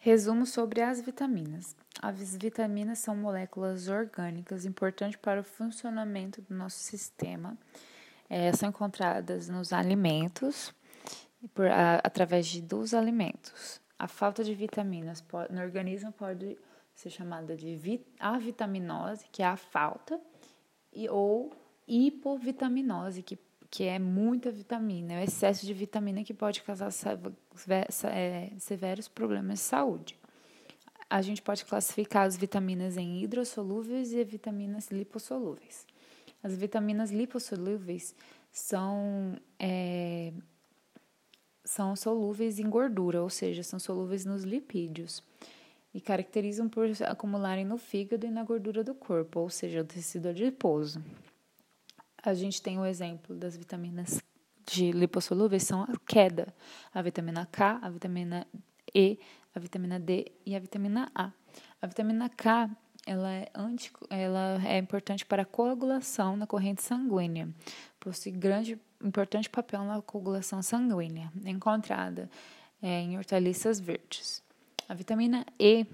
Resumo sobre as vitaminas. As vitaminas são moléculas orgânicas importantes para o funcionamento do nosso sistema. É, são encontradas nos alimentos, por, a, através de, dos alimentos. A falta de vitaminas pode, no organismo pode ser chamada de vit, avitaminose, que é a falta, e, ou hipovitaminose, que, que é muita vitamina, é o excesso de vitamina que pode causar é, severos problemas de saúde. A gente pode classificar as vitaminas em hidrossolúveis e vitaminas lipossolúveis. As vitaminas lipossolúveis são, é, são solúveis em gordura, ou seja, são solúveis nos lipídios e caracterizam por acumularem no fígado e na gordura do corpo, ou seja, o tecido adiposo. A gente tem o exemplo das vitaminas de lipossolúveis são a queda, a vitamina K, a vitamina E, a vitamina D e a vitamina A. A vitamina K ela é, anti, ela é importante para a coagulação na corrente sanguínea, possui grande importante papel na coagulação sanguínea, encontrada é, em hortaliças verdes. A vitamina E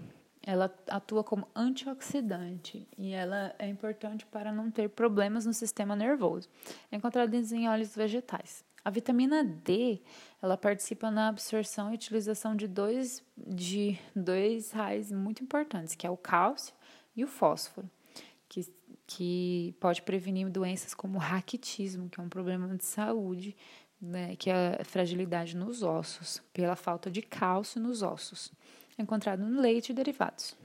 ela atua como antioxidante e ela é importante para não ter problemas no sistema nervoso. É encontrada em óleos vegetais. A vitamina D, ela participa na absorção e utilização de dois, de dois raios muito importantes, que é o cálcio e o fósforo, que, que pode prevenir doenças como raquitismo, que é um problema de saúde, né, que é a fragilidade nos ossos, pela falta de cálcio nos ossos, encontrado no leite e derivados.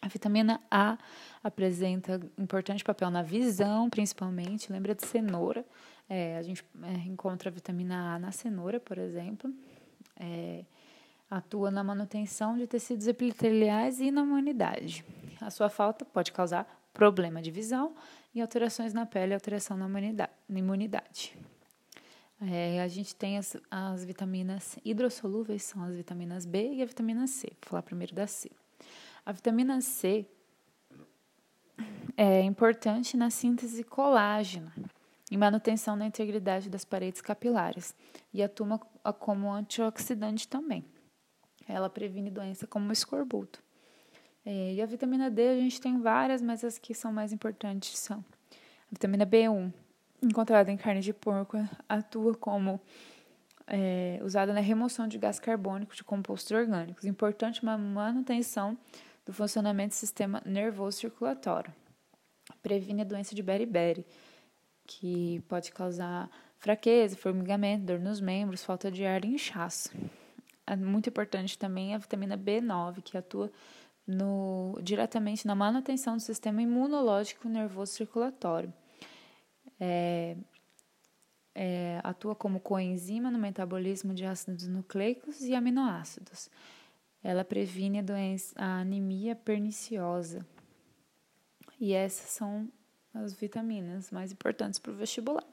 A vitamina A apresenta importante papel na visão, principalmente. Lembra de cenoura? É, a gente é, encontra a vitamina A na cenoura, por exemplo. É, atua na manutenção de tecidos epiteliais e na imunidade. A sua falta pode causar problema de visão e alterações na pele e alteração na imunidade. É, a gente tem as, as vitaminas hidrossolúveis, são as vitaminas B e a vitamina C. Vou falar primeiro da C. A vitamina C é importante na síntese colágeno e manutenção da integridade das paredes capilares e atua como antioxidante também. Ela previne doença como o escorbuto. É, e a vitamina D a gente tem várias, mas as que são mais importantes são a vitamina B1, encontrada em carne de porco, atua como é, usada na remoção de gás carbônico de compostos orgânicos, importante na manutenção do funcionamento do sistema nervoso circulatório. Previne a doença de beriberi, que pode causar fraqueza, formigamento, dor nos membros, falta de ar e inchaço. É muito importante também a vitamina B9, que atua no, diretamente na manutenção do sistema imunológico nervoso circulatório. É, é, atua como coenzima no metabolismo de ácidos nucleicos e aminoácidos. Ela previne a doença, a anemia perniciosa. E essas são as vitaminas mais importantes para o vestibular.